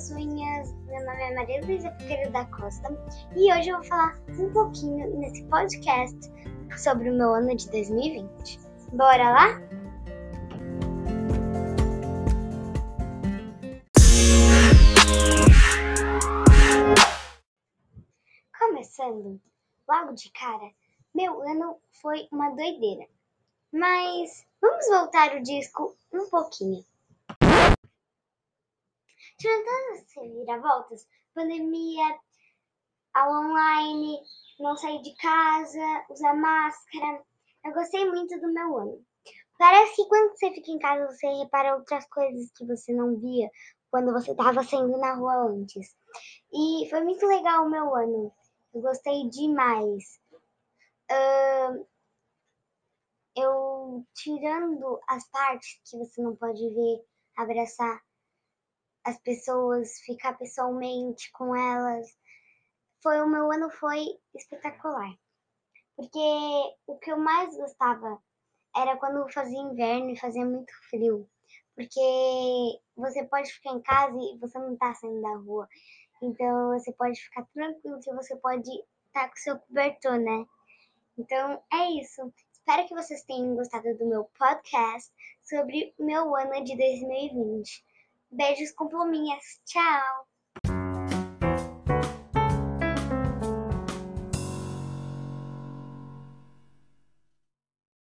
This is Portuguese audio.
pessoinhas, meu nome é Maria Luísa Figueiredo da Costa e hoje eu vou falar um pouquinho nesse podcast sobre o meu ano de 2020. Bora lá? Começando, logo de cara, meu ano foi uma doideira. Mas vamos voltar o disco um pouquinho. Tirando todas as reviravoltas, pandemia, aula online, não sair de casa, usar máscara, eu gostei muito do meu ano. Parece que quando você fica em casa você repara outras coisas que você não via quando você estava saindo na rua antes. E foi muito legal o meu ano. Eu gostei demais. Uh, eu tirando as partes que você não pode ver, abraçar as pessoas, ficar pessoalmente com elas. Foi o meu ano foi espetacular. Porque o que eu mais gostava era quando fazia inverno e fazia muito frio. Porque você pode ficar em casa e você não tá saindo da rua. Então você pode ficar tranquilo que você pode estar tá com seu cobertor, né? Então é isso. Espero que vocês tenham gostado do meu podcast sobre o meu ano de 2020. Beijos com pluminhas. Tchau!